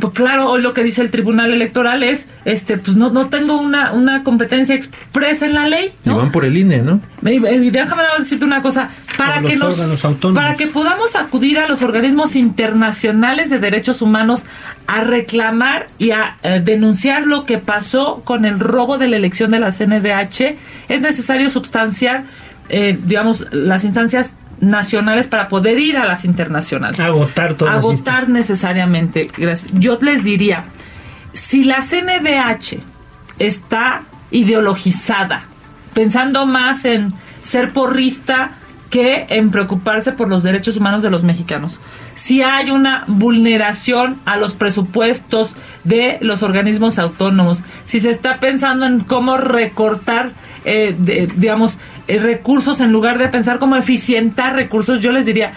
pues claro, hoy lo que dice el Tribunal Electoral es, este, pues no, no tengo una, una competencia expresa en la ley. Y van por el INE, ¿no? Y, déjame decirte una cosa, para que nos, para que podamos acudir a los organismos internacionales de derechos humanos a reclamar y a eh, denunciar lo que pasó con el robo de la elección de la CNDH, es necesario sustanciar, eh, digamos, las instancias nacionales para poder ir a las internacionales. Agotar todo. Agotar necesariamente. Yo les diría, si la CNDH está ideologizada, pensando más en ser porrista que en preocuparse por los derechos humanos de los mexicanos. Si hay una vulneración a los presupuestos de los organismos autónomos, si se está pensando en cómo recortar, eh, digamos, eh, recursos en lugar de pensar cómo eficientar recursos, yo les diría,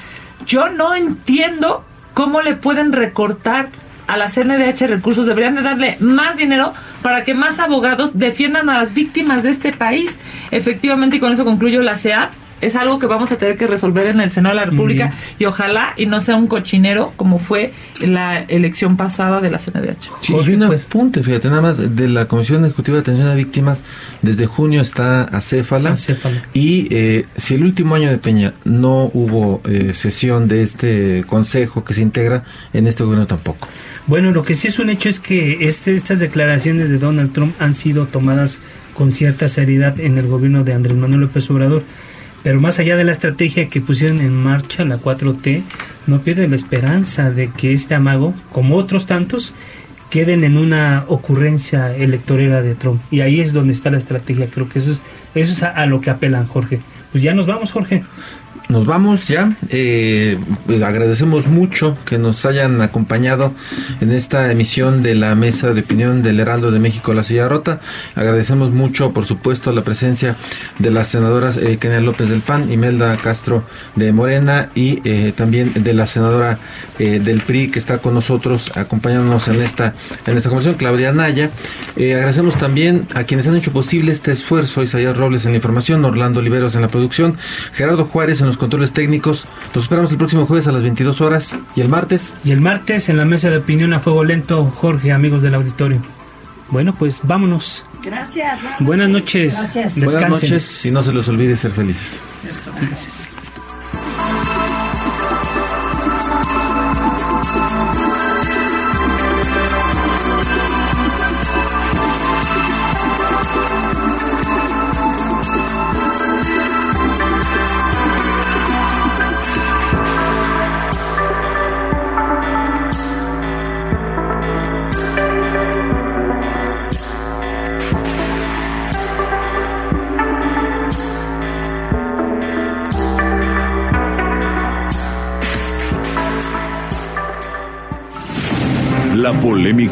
yo no entiendo cómo le pueden recortar a la CNDH recursos, deberían de darle más dinero para que más abogados defiendan a las víctimas de este país. Efectivamente, y con eso concluyo la CEA es algo que vamos a tener que resolver en el Senado de la República y ojalá y no sea un cochinero como fue la elección pasada de la CNDH. Sí, y un pues, apunte, fíjate, nada más, de la Comisión Ejecutiva de Atención a Víctimas, desde junio está acéfala, acéfala. y eh, si el último año de Peña no hubo eh, sesión de este consejo que se integra, en este gobierno tampoco. Bueno, lo que sí es un hecho es que este, estas declaraciones de Donald Trump han sido tomadas con cierta seriedad en el gobierno de Andrés Manuel López Obrador. Pero más allá de la estrategia que pusieron en marcha, la 4T, no pierde la esperanza de que este amago, como otros tantos, queden en una ocurrencia electoral de Trump. Y ahí es donde está la estrategia. Creo que eso es, eso es a, a lo que apelan, Jorge. Pues ya nos vamos, Jorge nos vamos ya. Eh, agradecemos mucho que nos hayan acompañado en esta emisión de la mesa de opinión del Heraldo de México, La Silla Rota. Agradecemos mucho, por supuesto, la presencia de las senadoras eh, Kenia López del PAN, Imelda Castro de Morena y eh, también de la senadora eh, del PRI que está con nosotros acompañándonos en esta, en esta conversación, Claudia Naya. agradecemos también a quienes han hecho posible este esfuerzo, Isaías Robles en la información, Orlando Oliveros en la producción, Gerardo Juárez en los controles técnicos. Los esperamos el próximo jueves a las 22 horas y el martes. Y el martes en la mesa de opinión a fuego lento, Jorge, amigos del auditorio. Bueno, pues vámonos. Gracias. Buenas noches. Gracias. Buenas noches y no se les olvide ser felices. Felices.